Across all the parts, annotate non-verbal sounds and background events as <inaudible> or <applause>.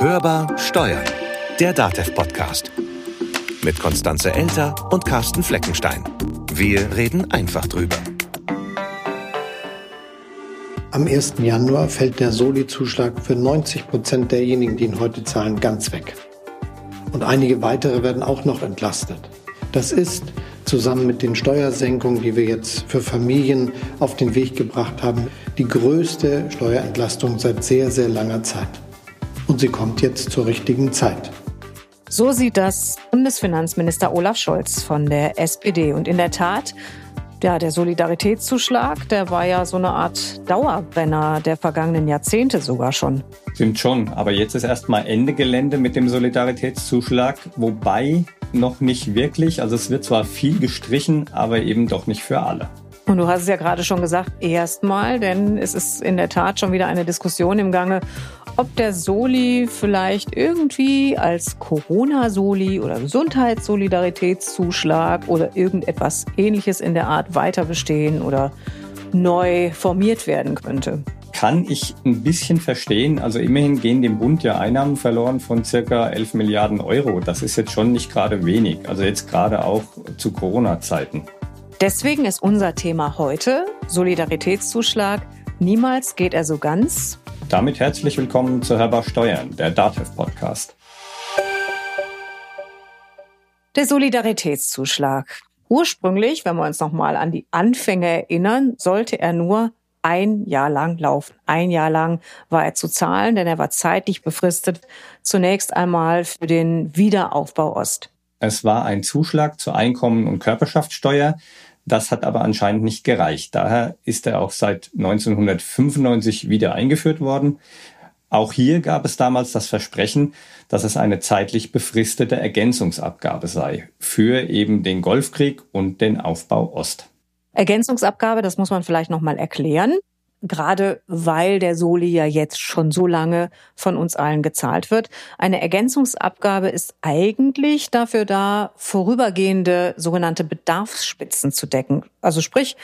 Hörbar Steuern, der DATEV-Podcast. Mit Konstanze Elter und Carsten Fleckenstein. Wir reden einfach drüber. Am 1. Januar fällt der Soli-Zuschlag für 90 Prozent derjenigen, die ihn heute zahlen, ganz weg. Und einige weitere werden auch noch entlastet. Das ist zusammen mit den Steuersenkungen, die wir jetzt für Familien auf den Weg gebracht haben, die größte Steuerentlastung seit sehr, sehr langer Zeit. Und sie kommt jetzt zur richtigen Zeit. So sieht das Bundesfinanzminister Olaf Scholz von der SPD. Und in der Tat, ja, der Solidaritätszuschlag, der war ja so eine Art Dauerbrenner der vergangenen Jahrzehnte sogar schon. Stimmt schon, aber jetzt ist erstmal Ende Gelände mit dem Solidaritätszuschlag, wobei noch nicht wirklich. Also es wird zwar viel gestrichen, aber eben doch nicht für alle. Und du hast es ja gerade schon gesagt, erstmal, denn es ist in der Tat schon wieder eine Diskussion im Gange, ob der Soli vielleicht irgendwie als Corona-Soli oder Gesundheitssolidaritätszuschlag oder irgendetwas ähnliches in der Art weiter bestehen oder neu formiert werden könnte kann ich ein bisschen verstehen. Also immerhin gehen dem Bund ja Einnahmen verloren von circa 11 Milliarden Euro. Das ist jetzt schon nicht gerade wenig. Also jetzt gerade auch zu Corona-Zeiten. Deswegen ist unser Thema heute Solidaritätszuschlag. Niemals geht er so ganz. Damit herzlich willkommen zu Hörbar Steuern, der DATEV-Podcast. Der Solidaritätszuschlag. Ursprünglich, wenn wir uns nochmal an die Anfänge erinnern, sollte er nur ein Jahr lang laufen. Ein Jahr lang war er zu zahlen, denn er war zeitlich befristet. Zunächst einmal für den Wiederaufbau Ost. Es war ein Zuschlag zur Einkommen- und Körperschaftssteuer. Das hat aber anscheinend nicht gereicht. Daher ist er auch seit 1995 wieder eingeführt worden. Auch hier gab es damals das Versprechen, dass es eine zeitlich befristete Ergänzungsabgabe sei für eben den Golfkrieg und den Aufbau Ost. Ergänzungsabgabe, das muss man vielleicht noch mal erklären. Gerade weil der Soli ja jetzt schon so lange von uns allen gezahlt wird. Eine Ergänzungsabgabe ist eigentlich dafür da, vorübergehende sogenannte Bedarfsspitzen zu decken. Also sprich,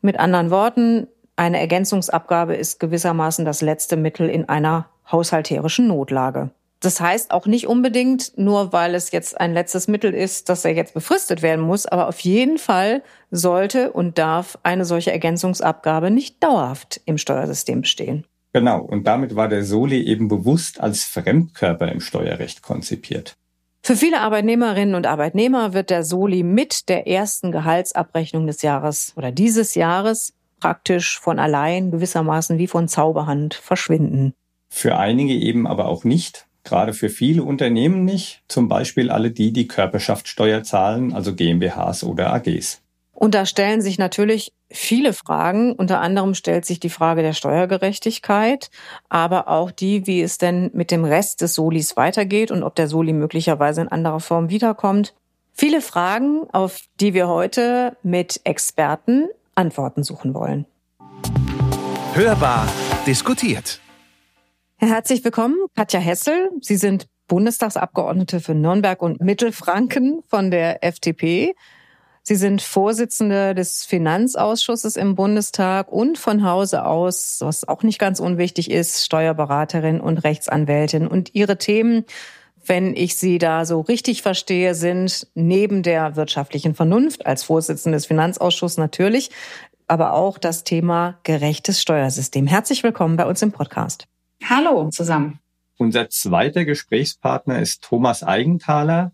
mit anderen Worten, eine Ergänzungsabgabe ist gewissermaßen das letzte Mittel in einer haushalterischen Notlage. Das heißt auch nicht unbedingt, nur weil es jetzt ein letztes Mittel ist, dass er jetzt befristet werden muss, aber auf jeden Fall sollte und darf eine solche Ergänzungsabgabe nicht dauerhaft im Steuersystem bestehen. Genau, und damit war der Soli eben bewusst als Fremdkörper im Steuerrecht konzipiert. Für viele Arbeitnehmerinnen und Arbeitnehmer wird der Soli mit der ersten Gehaltsabrechnung des Jahres oder dieses Jahres praktisch von allein gewissermaßen wie von Zauberhand verschwinden. Für einige eben aber auch nicht, gerade für viele Unternehmen nicht, zum Beispiel alle die, die Körperschaftssteuer zahlen, also GmbHs oder AGs. Und da stellen sich natürlich viele Fragen. Unter anderem stellt sich die Frage der Steuergerechtigkeit, aber auch die, wie es denn mit dem Rest des Solis weitergeht und ob der Soli möglicherweise in anderer Form wiederkommt. Viele Fragen, auf die wir heute mit Experten Antworten suchen wollen. Hörbar diskutiert. Herzlich willkommen, Katja Hessel. Sie sind Bundestagsabgeordnete für Nürnberg und Mittelfranken von der FDP. Sie sind Vorsitzende des Finanzausschusses im Bundestag und von Hause aus, was auch nicht ganz unwichtig ist, Steuerberaterin und Rechtsanwältin. Und Ihre Themen, wenn ich Sie da so richtig verstehe, sind neben der wirtschaftlichen Vernunft als Vorsitzende des Finanzausschusses natürlich, aber auch das Thema gerechtes Steuersystem. Herzlich willkommen bei uns im Podcast. Hallo zusammen. Unser zweiter Gesprächspartner ist Thomas Eigenthaler,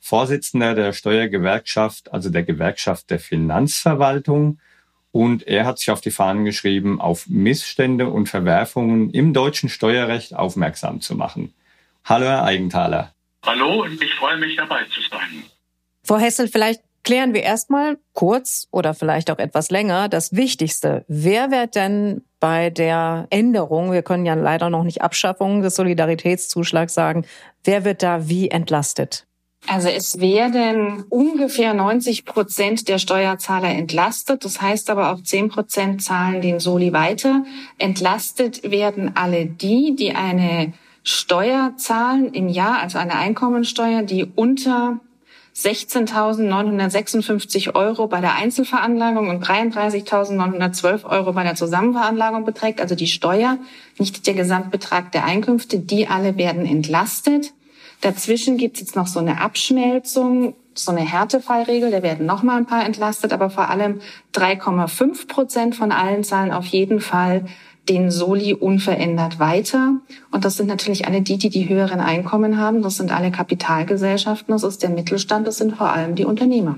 Vorsitzender der Steuergewerkschaft, also der Gewerkschaft der Finanzverwaltung. Und er hat sich auf die Fahnen geschrieben, auf Missstände und Verwerfungen im deutschen Steuerrecht aufmerksam zu machen. Hallo, Herr Eigenthaler. Hallo und ich freue mich dabei zu sein. Frau Hessel, vielleicht klären wir erstmal kurz oder vielleicht auch etwas länger das Wichtigste. Wer wird denn bei der Änderung, wir können ja leider noch nicht Abschaffung des Solidaritätszuschlags sagen, wer wird da wie entlastet? Also es werden ungefähr 90 Prozent der Steuerzahler entlastet. Das heißt aber auch 10 Prozent zahlen den Soli weiter. Entlastet werden alle die, die eine Steuer zahlen im Jahr, also eine Einkommensteuer, die unter 16.956 Euro bei der Einzelveranlagung und 33.912 Euro bei der Zusammenveranlagung beträgt, also die Steuer, nicht der Gesamtbetrag der Einkünfte, die alle werden entlastet. Dazwischen gibt es jetzt noch so eine Abschmelzung, so eine Härtefallregel, da werden noch mal ein paar entlastet, aber vor allem 3,5 Prozent von allen zahlen auf jeden Fall den Soli unverändert weiter. Und das sind natürlich alle die, die die höheren Einkommen haben. Das sind alle Kapitalgesellschaften, das ist der Mittelstand, das sind vor allem die Unternehmer.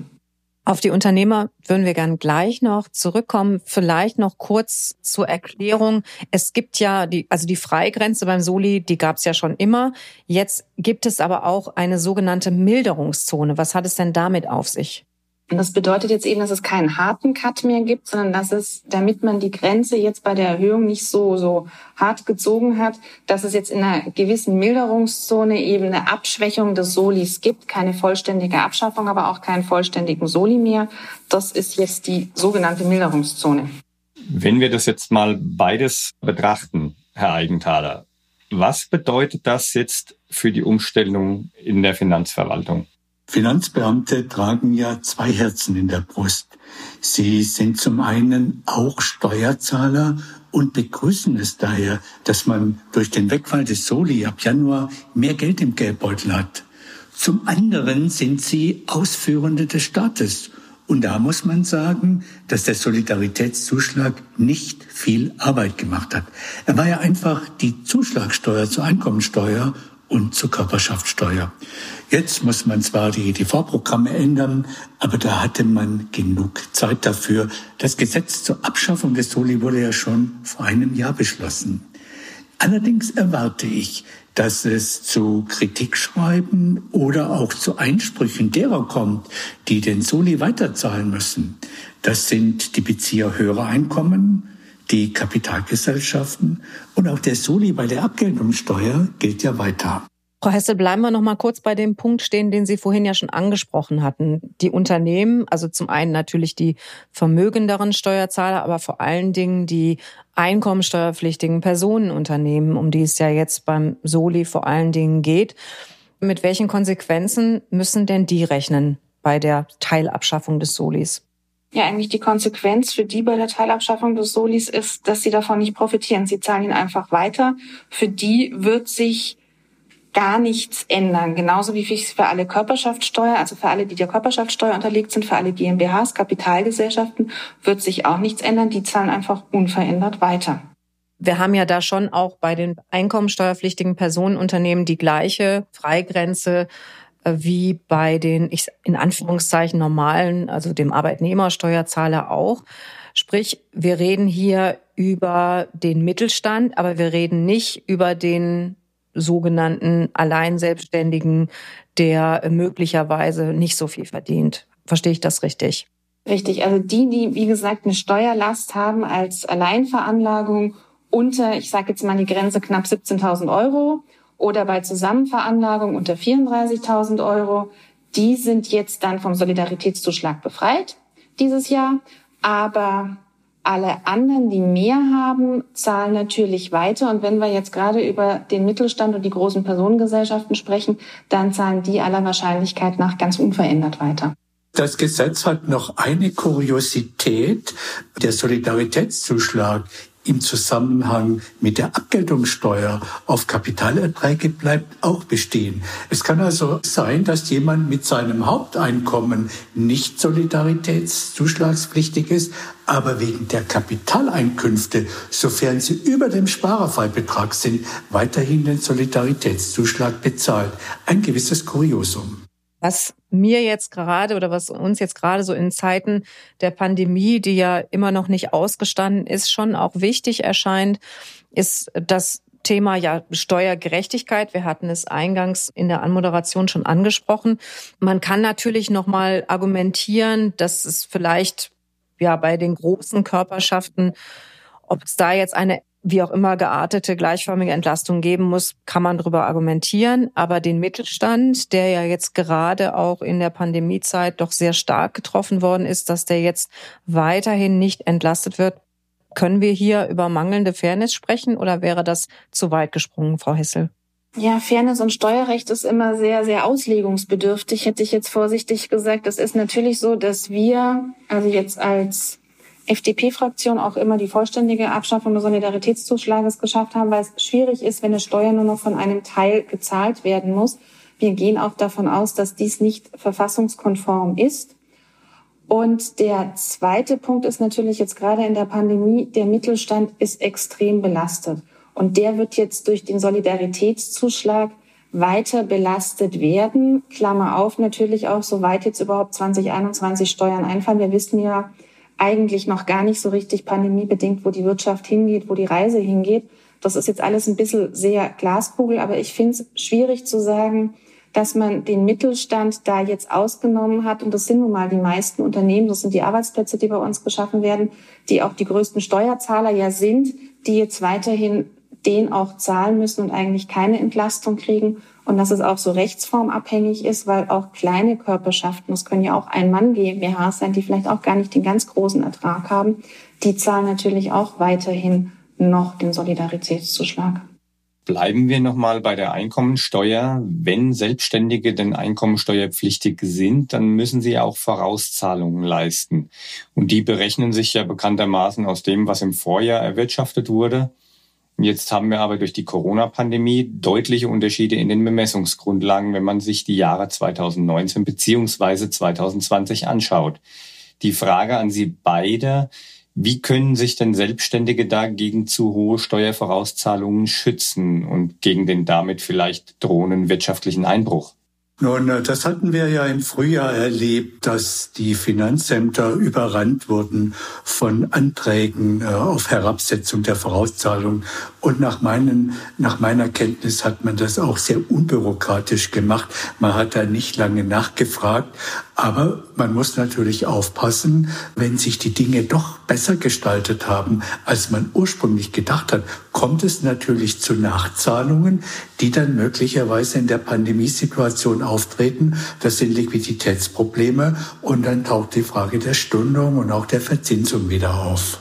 Auf die Unternehmer würden wir gern gleich noch zurückkommen. Vielleicht noch kurz zur Erklärung. Es gibt ja die, also die Freigrenze beim Soli, die gab es ja schon immer. Jetzt gibt es aber auch eine sogenannte Milderungszone. Was hat es denn damit auf sich? Und das bedeutet jetzt eben, dass es keinen harten Cut mehr gibt, sondern dass es, damit man die Grenze jetzt bei der Erhöhung nicht so, so hart gezogen hat, dass es jetzt in einer gewissen Milderungszone eben eine Abschwächung des Solis gibt. Keine vollständige Abschaffung, aber auch keinen vollständigen Soli mehr. Das ist jetzt die sogenannte Milderungszone. Wenn wir das jetzt mal beides betrachten, Herr Eigenthaler, was bedeutet das jetzt für die Umstellung in der Finanzverwaltung? Finanzbeamte tragen ja zwei Herzen in der Brust. Sie sind zum einen auch Steuerzahler und begrüßen es daher, dass man durch den Wegfall des Soli ab Januar mehr Geld im Geldbeutel hat. Zum anderen sind sie Ausführende des Staates. Und da muss man sagen, dass der Solidaritätszuschlag nicht viel Arbeit gemacht hat. Er war ja einfach die Zuschlagsteuer zur Einkommensteuer und zur Körperschaftssteuer. Jetzt muss man zwar die EDV-Programme ändern, aber da hatte man genug Zeit dafür. Das Gesetz zur Abschaffung des Soli wurde ja schon vor einem Jahr beschlossen. Allerdings erwarte ich, dass es zu Kritikschreiben oder auch zu Einsprüchen derer kommt, die den Soli weiterzahlen müssen. Das sind die Bezieher höherer Einkommen, die Kapitalgesellschaften und auch der Soli bei der Abgeltungssteuer gilt ja weiter. Frau Hessel, bleiben wir noch mal kurz bei dem Punkt stehen, den Sie vorhin ja schon angesprochen hatten. Die Unternehmen, also zum einen natürlich die vermögenderen Steuerzahler, aber vor allen Dingen die einkommensteuerpflichtigen Personenunternehmen, um die es ja jetzt beim Soli vor allen Dingen geht. Mit welchen Konsequenzen müssen denn die rechnen bei der Teilabschaffung des Solis? Ja, eigentlich die Konsequenz für die bei der Teilabschaffung des Solis ist, dass sie davon nicht profitieren. Sie zahlen ihn einfach weiter. Für die wird sich gar nichts ändern. Genauso wie für alle Körperschaftssteuer, also für alle, die der Körperschaftssteuer unterlegt sind, für alle GmbHs, Kapitalgesellschaften, wird sich auch nichts ändern. Die zahlen einfach unverändert weiter. Wir haben ja da schon auch bei den einkommensteuerpflichtigen Personenunternehmen die gleiche Freigrenze wie bei den ich, in Anführungszeichen normalen, also dem Arbeitnehmersteuerzahler auch. Sprich, wir reden hier über den Mittelstand, aber wir reden nicht über den sogenannten Alleinselbstständigen, der möglicherweise nicht so viel verdient. Verstehe ich das richtig? Richtig. Also die, die, wie gesagt, eine Steuerlast haben als Alleinveranlagung unter, ich sage jetzt mal die Grenze knapp 17.000 Euro oder bei Zusammenveranlagung unter 34.000 Euro, die sind jetzt dann vom Solidaritätszuschlag befreit dieses Jahr. Aber alle anderen, die mehr haben, zahlen natürlich weiter. Und wenn wir jetzt gerade über den Mittelstand und die großen Personengesellschaften sprechen, dann zahlen die aller Wahrscheinlichkeit nach ganz unverändert weiter. Das Gesetz hat noch eine Kuriosität. Der Solidaritätszuschlag im Zusammenhang mit der Abgeltungssteuer auf Kapitalerträge bleibt auch bestehen. Es kann also sein, dass jemand mit seinem Haupteinkommen nicht solidaritätszuschlagspflichtig ist, aber wegen der Kapitaleinkünfte, sofern sie über dem Sparerfreibetrag sind, weiterhin den Solidaritätszuschlag bezahlt. Ein gewisses Kuriosum. Was mir jetzt gerade oder was uns jetzt gerade so in Zeiten der Pandemie, die ja immer noch nicht ausgestanden ist, schon auch wichtig erscheint, ist das Thema ja Steuergerechtigkeit. Wir hatten es eingangs in der Anmoderation schon angesprochen. Man kann natürlich noch mal argumentieren, dass es vielleicht ja bei den großen Körperschaften ob es da jetzt eine wie auch immer geartete gleichförmige Entlastung geben muss, kann man darüber argumentieren. Aber den Mittelstand, der ja jetzt gerade auch in der Pandemiezeit doch sehr stark getroffen worden ist, dass der jetzt weiterhin nicht entlastet wird, können wir hier über mangelnde Fairness sprechen oder wäre das zu weit gesprungen, Frau Hessel? Ja, Fairness und Steuerrecht ist immer sehr, sehr auslegungsbedürftig, hätte ich jetzt vorsichtig gesagt. Es ist natürlich so, dass wir, also jetzt als FDP-Fraktion auch immer die vollständige Abschaffung des Solidaritätszuschlages geschafft haben, weil es schwierig ist, wenn eine Steuer nur noch von einem Teil gezahlt werden muss. Wir gehen auch davon aus, dass dies nicht verfassungskonform ist. Und der zweite Punkt ist natürlich jetzt gerade in der Pandemie, der Mittelstand ist extrem belastet. Und der wird jetzt durch den Solidaritätszuschlag weiter belastet werden. Klammer auf, natürlich auch, soweit jetzt überhaupt 2021 Steuern einfallen. Wir wissen ja eigentlich noch gar nicht so richtig pandemiebedingt, wo die Wirtschaft hingeht, wo die Reise hingeht. Das ist jetzt alles ein bisschen sehr Glaskugel, aber ich finde es schwierig zu sagen, dass man den Mittelstand da jetzt ausgenommen hat. Und das sind nun mal die meisten Unternehmen, das sind die Arbeitsplätze, die bei uns geschaffen werden, die auch die größten Steuerzahler ja sind, die jetzt weiterhin den auch zahlen müssen und eigentlich keine Entlastung kriegen. Und dass es auch so rechtsformabhängig ist, weil auch kleine Körperschaften, das können ja auch ein Mann GmbH sein, die vielleicht auch gar nicht den ganz großen Ertrag haben, die zahlen natürlich auch weiterhin noch den Solidaritätszuschlag. Bleiben wir nochmal bei der Einkommensteuer. Wenn Selbstständige denn einkommensteuerpflichtig sind, dann müssen sie auch Vorauszahlungen leisten. Und die berechnen sich ja bekanntermaßen aus dem, was im Vorjahr erwirtschaftet wurde. Jetzt haben wir aber durch die Corona-Pandemie deutliche Unterschiede in den Bemessungsgrundlagen, wenn man sich die Jahre 2019 beziehungsweise 2020 anschaut. Die Frage an Sie beide, wie können sich denn Selbstständige dagegen zu hohe Steuervorauszahlungen schützen und gegen den damit vielleicht drohenden wirtschaftlichen Einbruch? Nun, äh, das hatten wir ja im Frühjahr erlebt, dass die Finanzämter überrannt wurden von Anträgen äh, auf Herabsetzung der Vorauszahlung. Und nach, meinen, nach meiner Kenntnis hat man das auch sehr unbürokratisch gemacht. Man hat da nicht lange nachgefragt. Aber man muss natürlich aufpassen, wenn sich die Dinge doch besser gestaltet haben, als man ursprünglich gedacht hat, kommt es natürlich zu Nachzahlungen, die dann möglicherweise in der Pandemiesituation auftreten. Das sind Liquiditätsprobleme und dann taucht die Frage der Stundung und auch der Verzinsung wieder auf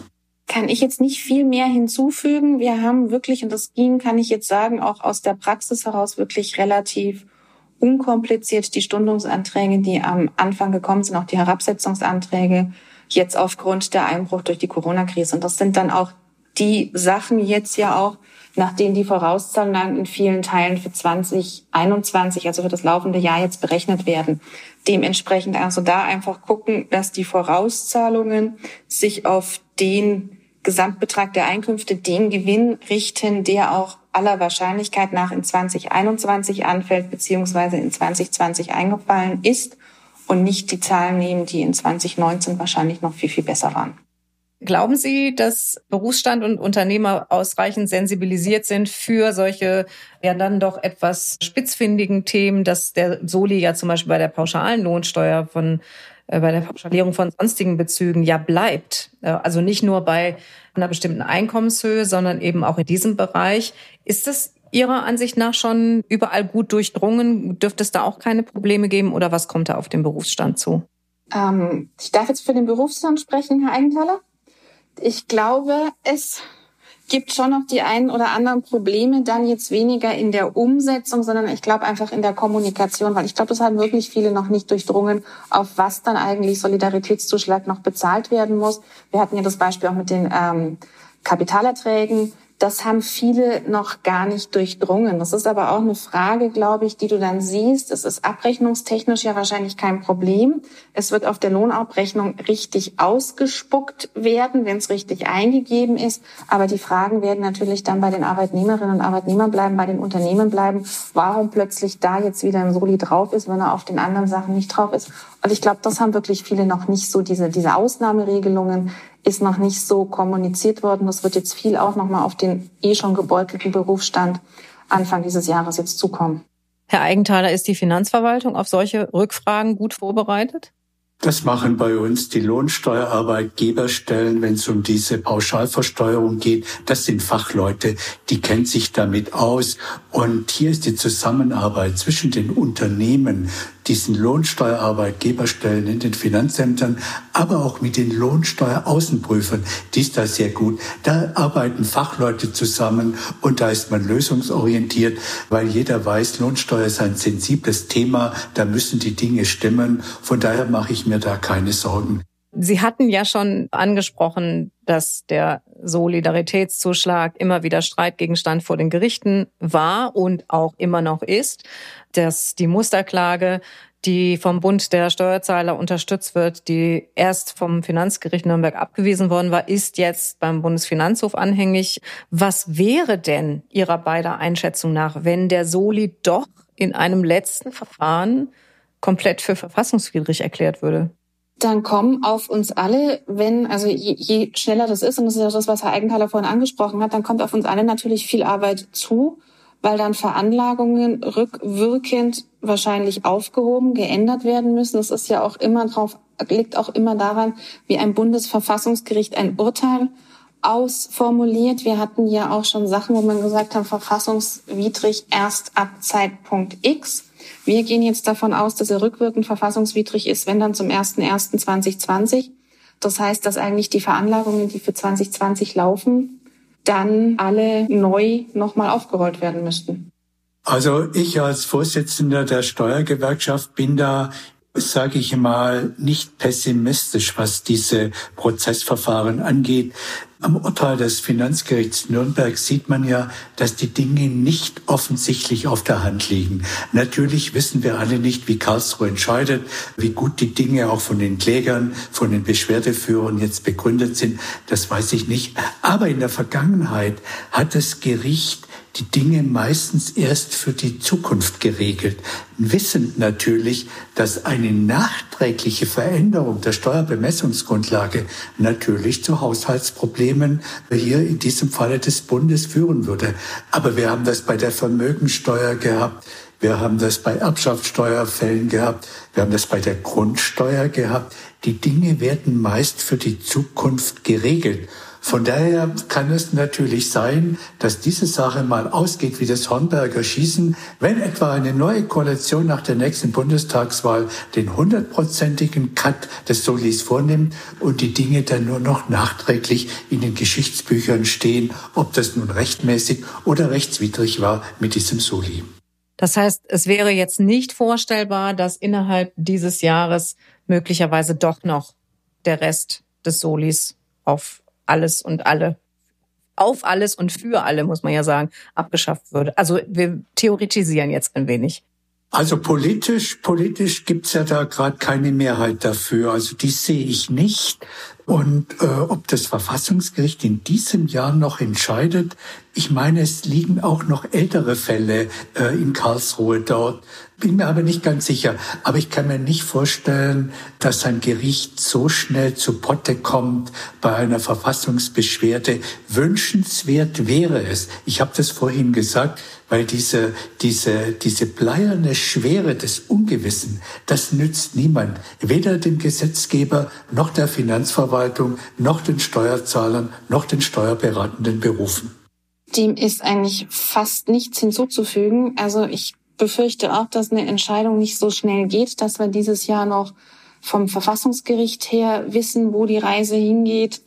kann ich jetzt nicht viel mehr hinzufügen. Wir haben wirklich, und das ging, kann ich jetzt sagen, auch aus der Praxis heraus wirklich relativ unkompliziert die Stundungsanträge, die am Anfang gekommen sind, auch die Herabsetzungsanträge, jetzt aufgrund der Einbruch durch die Corona-Krise. Und das sind dann auch die Sachen jetzt ja auch, nach denen die Vorauszahlungen in vielen Teilen für 2021, also für das laufende Jahr jetzt berechnet werden. Dementsprechend also da einfach gucken, dass die Vorauszahlungen sich auf den Gesamtbetrag der Einkünfte, den Gewinn richten, der auch aller Wahrscheinlichkeit nach in 2021 anfällt, beziehungsweise in 2020 eingefallen ist und nicht die Zahlen nehmen, die in 2019 wahrscheinlich noch viel, viel besser waren. Glauben Sie, dass Berufsstand und Unternehmer ausreichend sensibilisiert sind für solche ja dann doch etwas spitzfindigen Themen, dass der Soli ja zum Beispiel bei der pauschalen Lohnsteuer von bei der Pauschalierung von sonstigen Bezügen ja bleibt. Äh, also nicht nur bei einer bestimmten Einkommenshöhe, sondern eben auch in diesem Bereich. Ist es Ihrer Ansicht nach schon überall gut durchdrungen? Dürfte es da auch keine Probleme geben oder was kommt da auf den Berufsstand zu? Ähm, ich darf jetzt für den Berufsstand sprechen, Herr Eigenthaler. Ich glaube, es gibt schon noch die einen oder anderen Probleme, dann jetzt weniger in der Umsetzung, sondern ich glaube einfach in der Kommunikation, weil ich glaube, das haben wirklich viele noch nicht durchdrungen, auf was dann eigentlich Solidaritätszuschlag noch bezahlt werden muss. Wir hatten ja das Beispiel auch mit den ähm, Kapitalerträgen das haben viele noch gar nicht durchdrungen. Das ist aber auch eine Frage, glaube ich, die du dann siehst. Es ist abrechnungstechnisch ja wahrscheinlich kein Problem. Es wird auf der Lohnabrechnung richtig ausgespuckt werden, wenn es richtig eingegeben ist. Aber die Fragen werden natürlich dann bei den Arbeitnehmerinnen und Arbeitnehmern bleiben, bei den Unternehmen bleiben. Warum plötzlich da jetzt wieder ein Soli drauf ist, wenn er auf den anderen Sachen nicht drauf ist? Und ich glaube, das haben wirklich viele noch nicht so, diese, diese Ausnahmeregelungen ist noch nicht so kommuniziert worden. Das wird jetzt viel auch nochmal auf den eh schon gebeutelten Berufsstand Anfang dieses Jahres jetzt zukommen. Herr Eigenthaler, ist die Finanzverwaltung auf solche Rückfragen gut vorbereitet? Das machen bei uns die Lohnsteuerarbeitgeberstellen, wenn es um diese Pauschalversteuerung geht. Das sind Fachleute, die kennen sich damit aus. Und hier ist die Zusammenarbeit zwischen den Unternehmen, diesen Lohnsteuerarbeitgeberstellen in den Finanzämtern, aber auch mit den Lohnsteueraußenprüfern, die ist da sehr gut. Da arbeiten Fachleute zusammen und da ist man lösungsorientiert, weil jeder weiß, Lohnsteuer ist ein sensibles Thema, da müssen die Dinge stimmen. Von daher mache ich mir da keine Sorgen. Sie hatten ja schon angesprochen, dass der Solidaritätszuschlag immer wieder Streitgegenstand vor den Gerichten war und auch immer noch ist, dass die Musterklage, die vom Bund der Steuerzahler unterstützt wird, die erst vom Finanzgericht Nürnberg abgewiesen worden war, ist jetzt beim Bundesfinanzhof anhängig. Was wäre denn Ihrer beider Einschätzung nach, wenn der Soli doch in einem letzten Verfahren komplett für verfassungswidrig erklärt würde? dann kommen auf uns alle, wenn, also je, je schneller das ist, und das ist ja das, was Herr Eigenthaler vorhin angesprochen hat, dann kommt auf uns alle natürlich viel Arbeit zu, weil dann Veranlagungen rückwirkend wahrscheinlich aufgehoben, geändert werden müssen. Das ist ja auch immer drauf, liegt auch immer daran, wie ein Bundesverfassungsgericht ein Urteil ausformuliert. Wir hatten ja auch schon Sachen, wo man gesagt hat, verfassungswidrig erst ab Zeitpunkt X. Wir gehen jetzt davon aus, dass er rückwirkend verfassungswidrig ist, wenn dann zum 01.01.2020. Das heißt, dass eigentlich die Veranlagungen, die für 2020 laufen, dann alle neu nochmal aufgerollt werden müssten. Also ich als Vorsitzender der Steuergewerkschaft bin da sage ich mal, nicht pessimistisch, was diese Prozessverfahren angeht. Am Urteil des Finanzgerichts Nürnberg sieht man ja, dass die Dinge nicht offensichtlich auf der Hand liegen. Natürlich wissen wir alle nicht, wie Karlsruhe entscheidet, wie gut die Dinge auch von den Klägern, von den Beschwerdeführern jetzt begründet sind. Das weiß ich nicht. Aber in der Vergangenheit hat das Gericht die Dinge meistens erst für die Zukunft geregelt, wissend natürlich, dass eine nachträgliche Veränderung der Steuerbemessungsgrundlage natürlich zu Haushaltsproblemen hier in diesem Falle des Bundes führen würde. Aber wir haben das bei der Vermögensteuer gehabt. Wir haben das bei Erbschaftssteuerfällen gehabt. Wir haben das bei der Grundsteuer gehabt. Die Dinge werden meist für die Zukunft geregelt. Von daher kann es natürlich sein, dass diese Sache mal ausgeht wie das Hornberger Schießen, wenn etwa eine neue Koalition nach der nächsten Bundestagswahl den hundertprozentigen Cut des Solis vornimmt und die Dinge dann nur noch nachträglich in den Geschichtsbüchern stehen, ob das nun rechtmäßig oder rechtswidrig war mit diesem Soli. Das heißt, es wäre jetzt nicht vorstellbar, dass innerhalb dieses Jahres möglicherweise doch noch der Rest des Solis auf alles und alle auf alles und für alle, muss man ja sagen, abgeschafft würde. Also wir theoretisieren jetzt ein wenig. Also politisch, politisch gibt's ja da gerade keine Mehrheit dafür. Also die sehe ich nicht. Und äh, ob das Verfassungsgericht in diesem Jahr noch entscheidet, ich meine, es liegen auch noch ältere Fälle äh, in Karlsruhe dort. Bin mir aber nicht ganz sicher. Aber ich kann mir nicht vorstellen, dass ein Gericht so schnell zu Potte kommt bei einer Verfassungsbeschwerde. Wünschenswert wäre es. Ich habe das vorhin gesagt, weil diese, diese, diese bleierne Schwere des Ungewissen, das nützt niemand. Weder dem Gesetzgeber noch der Finanzverwaltung, noch den Steuerzahlern, noch den steuerberatenden Berufen. Dem ist eigentlich fast nichts hinzuzufügen. Also ich befürchte auch, dass eine Entscheidung nicht so schnell geht, dass wir dieses Jahr noch vom Verfassungsgericht her wissen, wo die Reise hingeht.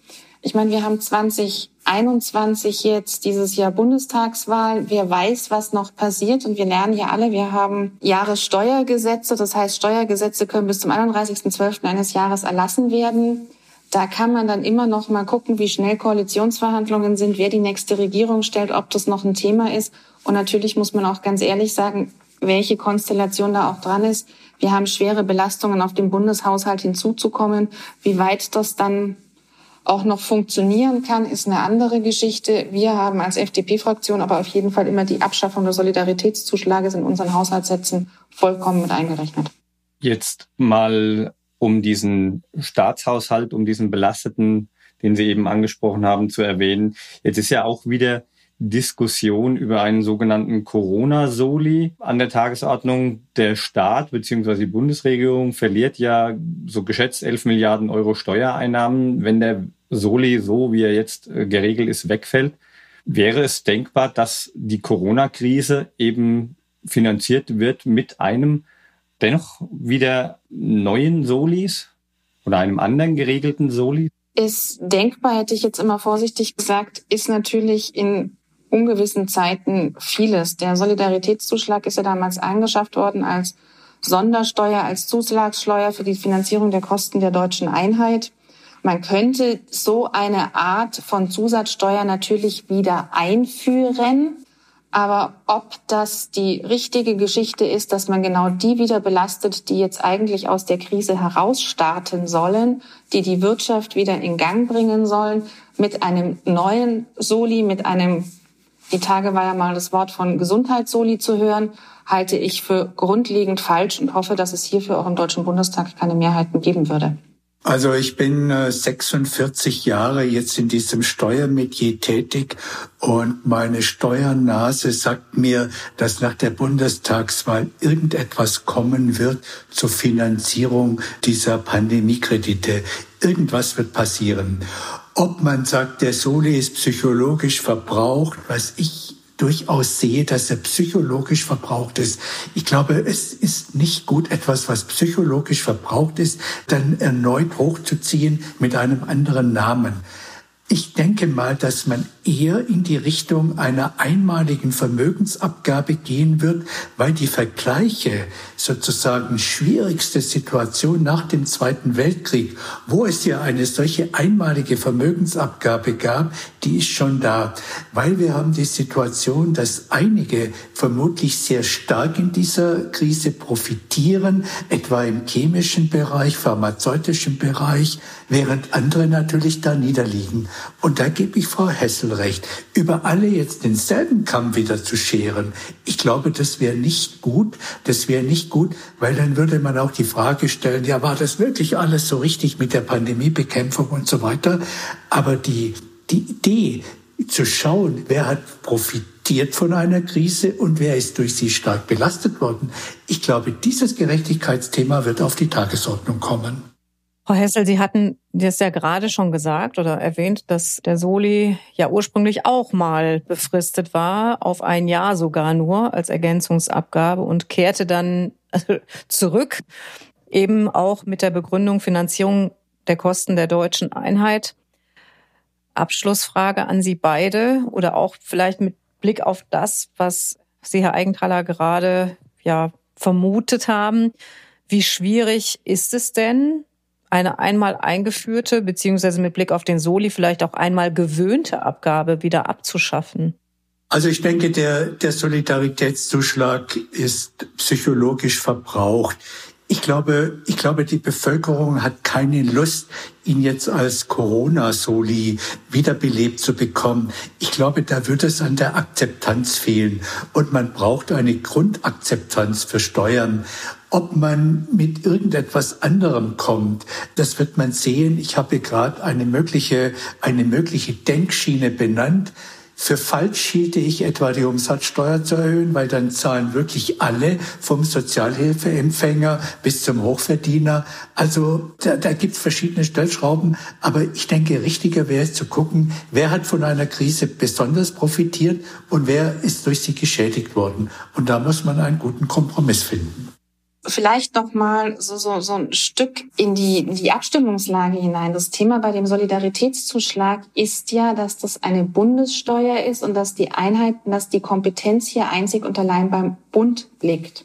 Ich meine, wir haben 2021 jetzt dieses Jahr Bundestagswahl. Wer weiß, was noch passiert? Und wir lernen ja alle, wir haben Jahressteuergesetze. Das heißt, Steuergesetze können bis zum 31.12. eines Jahres erlassen werden. Da kann man dann immer noch mal gucken, wie schnell Koalitionsverhandlungen sind, wer die nächste Regierung stellt, ob das noch ein Thema ist. Und natürlich muss man auch ganz ehrlich sagen, welche Konstellation da auch dran ist. Wir haben schwere Belastungen auf den Bundeshaushalt hinzuzukommen. Wie weit das dann auch noch funktionieren kann, ist eine andere Geschichte. Wir haben als FDP-Fraktion aber auf jeden Fall immer die Abschaffung des Solidaritätszuschlages in unseren Haushaltssätzen vollkommen mit eingerechnet. Jetzt mal um diesen Staatshaushalt, um diesen belasteten, den Sie eben angesprochen haben, zu erwähnen. Jetzt ist ja auch wieder Diskussion über einen sogenannten Corona-Soli an der Tagesordnung. Der Staat bzw. die Bundesregierung verliert ja so geschätzt 11 Milliarden Euro Steuereinnahmen, wenn der Soli so, wie er jetzt äh, geregelt ist, wegfällt. Wäre es denkbar, dass die Corona-Krise eben finanziert wird mit einem dennoch wieder neuen Solis oder einem anderen geregelten Soli? Ist denkbar, hätte ich jetzt immer vorsichtig gesagt, ist natürlich in ungewissen Zeiten vieles. Der Solidaritätszuschlag ist ja damals eingeschafft worden als Sondersteuer, als Zuschlagssteuer für die Finanzierung der Kosten der deutschen Einheit. Man könnte so eine Art von Zusatzsteuer natürlich wieder einführen. Aber ob das die richtige Geschichte ist, dass man genau die wieder belastet, die jetzt eigentlich aus der Krise herausstarten sollen, die die Wirtschaft wieder in Gang bringen sollen, mit einem neuen Soli, mit einem, die Tage war ja mal das Wort von Gesundheitssoli zu hören, halte ich für grundlegend falsch und hoffe, dass es hierfür auch im Deutschen Bundestag keine Mehrheiten geben würde. Also ich bin 46 äh, Jahre jetzt in diesem Steuermetier tätig und meine Steuernase sagt mir, dass nach der Bundestagswahl irgendetwas kommen wird zur Finanzierung dieser Pandemiekredite. Irgendwas wird passieren. Ob man sagt, der Soli ist psychologisch verbraucht, was ich durchaus sehe, dass er psychologisch verbraucht ist. Ich glaube, es ist nicht gut, etwas, was psychologisch verbraucht ist, dann erneut hochzuziehen mit einem anderen Namen. Ich denke mal, dass man eher in die Richtung einer einmaligen Vermögensabgabe gehen wird, weil die Vergleiche sozusagen schwierigste Situation nach dem Zweiten Weltkrieg, wo es ja eine solche einmalige Vermögensabgabe gab, die ist schon da, weil wir haben die Situation, dass einige vermutlich sehr stark in dieser Krise profitieren, etwa im chemischen Bereich, pharmazeutischen Bereich, während andere natürlich da niederliegen. Und da gebe ich Frau Hessel recht. Über alle jetzt denselben Kamm wieder zu scheren, ich glaube, das wäre nicht gut. Das wäre nicht gut, weil dann würde man auch die Frage stellen, ja, war das wirklich alles so richtig mit der Pandemiebekämpfung und so weiter? Aber die, die Idee, zu schauen, wer hat profitiert von einer Krise und wer ist durch sie stark belastet worden. Ich glaube, dieses Gerechtigkeitsthema wird auf die Tagesordnung kommen. Frau Hessel, Sie hatten das ja gerade schon gesagt oder erwähnt, dass der Soli ja ursprünglich auch mal befristet war, auf ein Jahr sogar nur als Ergänzungsabgabe und kehrte dann <laughs> zurück, eben auch mit der Begründung Finanzierung der Kosten der deutschen Einheit. Abschlussfrage an Sie beide oder auch vielleicht mit Blick auf das, was Sie, Herr Eigenthaler, gerade ja vermutet haben. Wie schwierig ist es denn, eine einmal eingeführte, beziehungsweise mit Blick auf den Soli vielleicht auch einmal gewöhnte Abgabe wieder abzuschaffen? Also ich denke, der, der Solidaritätszuschlag ist psychologisch verbraucht. Ich glaube, ich glaube, die Bevölkerung hat keine Lust, ihn jetzt als Corona-Soli wiederbelebt zu bekommen. Ich glaube, da wird es an der Akzeptanz fehlen. Und man braucht eine Grundakzeptanz für Steuern. Ob man mit irgendetwas anderem kommt, das wird man sehen. Ich habe gerade eine mögliche, eine mögliche Denkschiene benannt. Für falsch hielte ich etwa die Umsatzsteuer zu erhöhen, weil dann zahlen wirklich alle vom Sozialhilfeempfänger bis zum Hochverdiener. Also da, da gibt es verschiedene Stellschrauben. Aber ich denke, richtiger wäre es zu gucken, wer hat von einer Krise besonders profitiert und wer ist durch sie geschädigt worden. Und da muss man einen guten Kompromiss finden vielleicht noch mal so, so, so ein Stück in die, in die Abstimmungslage hinein. Das Thema bei dem Solidaritätszuschlag ist ja, dass das eine Bundessteuer ist und dass die Einheiten, dass die Kompetenz hier einzig und allein beim Bund liegt.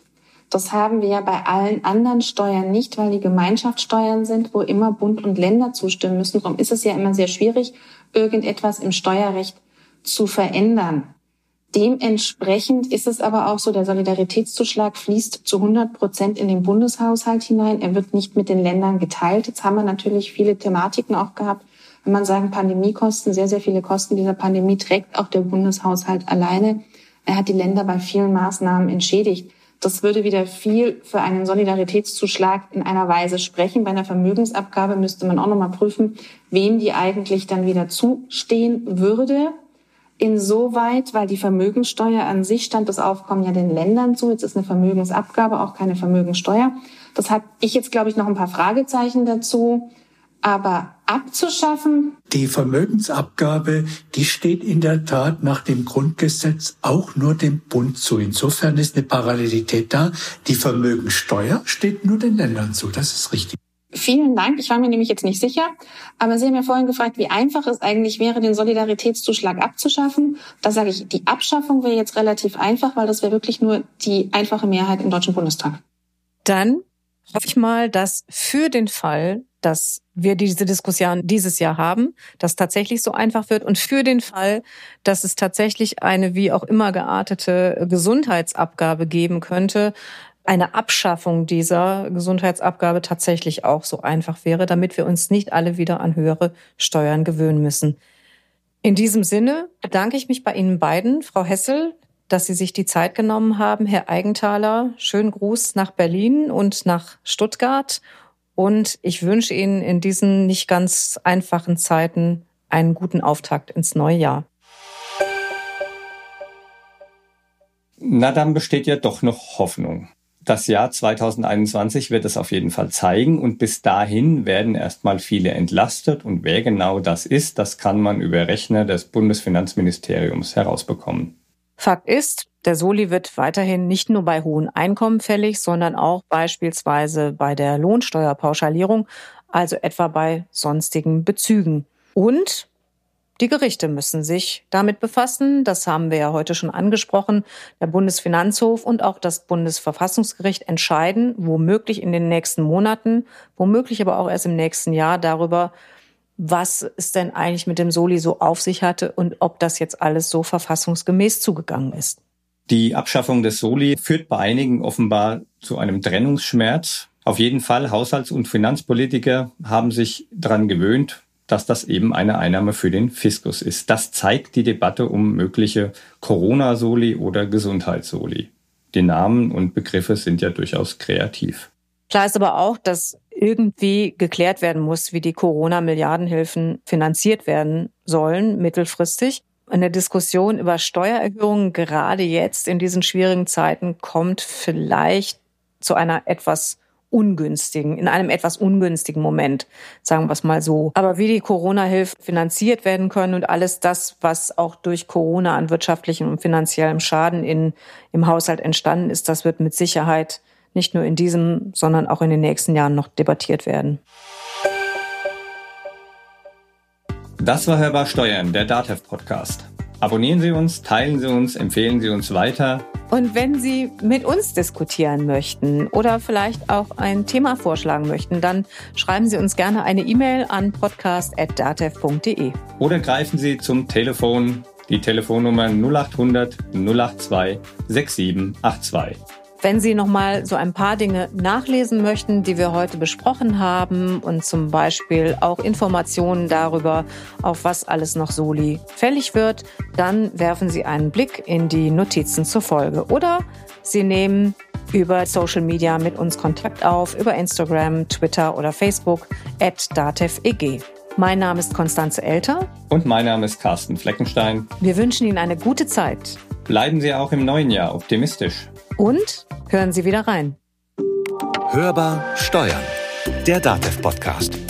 Das haben wir ja bei allen anderen Steuern nicht, weil die Gemeinschaftssteuern sind, wo immer Bund und Länder zustimmen müssen. Darum ist es ja immer sehr schwierig, irgendetwas im Steuerrecht zu verändern. Dementsprechend ist es aber auch so, der Solidaritätszuschlag fließt zu 100 Prozent in den Bundeshaushalt hinein. Er wird nicht mit den Ländern geteilt. Jetzt haben wir natürlich viele Thematiken auch gehabt. Wenn man sagen, Pandemiekosten, sehr, sehr viele Kosten dieser Pandemie trägt auch der Bundeshaushalt alleine. Er hat die Länder bei vielen Maßnahmen entschädigt. Das würde wieder viel für einen Solidaritätszuschlag in einer Weise sprechen. Bei einer Vermögensabgabe müsste man auch nochmal prüfen, wem die eigentlich dann wieder zustehen würde insoweit, weil die Vermögenssteuer an sich stand das Aufkommen ja den Ländern zu. Jetzt ist eine Vermögensabgabe auch keine Vermögenssteuer. Das habe ich jetzt, glaube ich, noch ein paar Fragezeichen dazu. Aber abzuschaffen? Die Vermögensabgabe, die steht in der Tat nach dem Grundgesetz auch nur dem Bund zu. Insofern ist eine Parallelität da. Die Vermögensteuer steht nur den Ländern zu. Das ist richtig. Vielen Dank. Ich war mir nämlich jetzt nicht sicher. Aber Sie haben ja vorhin gefragt, wie einfach es eigentlich wäre, den Solidaritätszuschlag abzuschaffen. Da sage ich, die Abschaffung wäre jetzt relativ einfach, weil das wäre wirklich nur die einfache Mehrheit im Deutschen Bundestag. Dann hoffe ich mal, dass für den Fall, dass wir diese Diskussion dieses Jahr haben, dass tatsächlich so einfach wird und für den Fall, dass es tatsächlich eine wie auch immer geartete Gesundheitsabgabe geben könnte, eine Abschaffung dieser Gesundheitsabgabe tatsächlich auch so einfach wäre, damit wir uns nicht alle wieder an höhere Steuern gewöhnen müssen. In diesem Sinne bedanke ich mich bei Ihnen beiden, Frau Hessel, dass Sie sich die Zeit genommen haben. Herr Eigenthaler, schönen Gruß nach Berlin und nach Stuttgart. Und ich wünsche Ihnen in diesen nicht ganz einfachen Zeiten einen guten Auftakt ins neue Jahr. Na, dann besteht ja doch noch Hoffnung. Das Jahr 2021 wird es auf jeden Fall zeigen und bis dahin werden erstmal viele entlastet und wer genau das ist, das kann man über Rechner des Bundesfinanzministeriums herausbekommen. Fakt ist, der Soli wird weiterhin nicht nur bei hohen Einkommen fällig, sondern auch beispielsweise bei der Lohnsteuerpauschalierung, also etwa bei sonstigen Bezügen. Und die Gerichte müssen sich damit befassen. Das haben wir ja heute schon angesprochen. Der Bundesfinanzhof und auch das Bundesverfassungsgericht entscheiden, womöglich in den nächsten Monaten, womöglich aber auch erst im nächsten Jahr darüber, was es denn eigentlich mit dem Soli so auf sich hatte und ob das jetzt alles so verfassungsgemäß zugegangen ist. Die Abschaffung des Soli führt bei einigen offenbar zu einem Trennungsschmerz. Auf jeden Fall Haushalts- und Finanzpolitiker haben sich daran gewöhnt, dass das eben eine Einnahme für den Fiskus ist. Das zeigt die Debatte um mögliche Corona-Soli oder Gesundheitssoli. Die Namen und Begriffe sind ja durchaus kreativ. Klar ist aber auch, dass irgendwie geklärt werden muss, wie die Corona-Milliardenhilfen finanziert werden sollen, mittelfristig. Eine Diskussion über Steuererhöhungen gerade jetzt in diesen schwierigen Zeiten kommt vielleicht zu einer etwas ungünstigen, in einem etwas ungünstigen Moment, sagen wir es mal so. Aber wie die Corona-Hilfen finanziert werden können und alles das, was auch durch Corona an wirtschaftlichem und finanziellem Schaden in, im Haushalt entstanden ist, das wird mit Sicherheit nicht nur in diesem, sondern auch in den nächsten Jahren noch debattiert werden. Das war Hörbar Steuern, der DATEV Podcast. Abonnieren Sie uns, teilen Sie uns, empfehlen Sie uns weiter. Und wenn Sie mit uns diskutieren möchten oder vielleicht auch ein Thema vorschlagen möchten, dann schreiben Sie uns gerne eine E-Mail an podcast.datev.de. Oder greifen Sie zum Telefon, die Telefonnummer 0800 082 6782. Wenn Sie noch mal so ein paar Dinge nachlesen möchten, die wir heute besprochen haben und zum Beispiel auch Informationen darüber, auf was alles noch Soli fällig wird, dann werfen Sie einen Blick in die Notizen zur Folge oder Sie nehmen über Social Media mit uns Kontakt auf, über Instagram, Twitter oder Facebook at dateveg. Mein Name ist Konstanze Elter. Und mein Name ist Carsten Fleckenstein. Wir wünschen Ihnen eine gute Zeit. Bleiben Sie auch im neuen Jahr optimistisch. Und hören Sie wieder rein. Hörbar Steuern. Der Datev Podcast.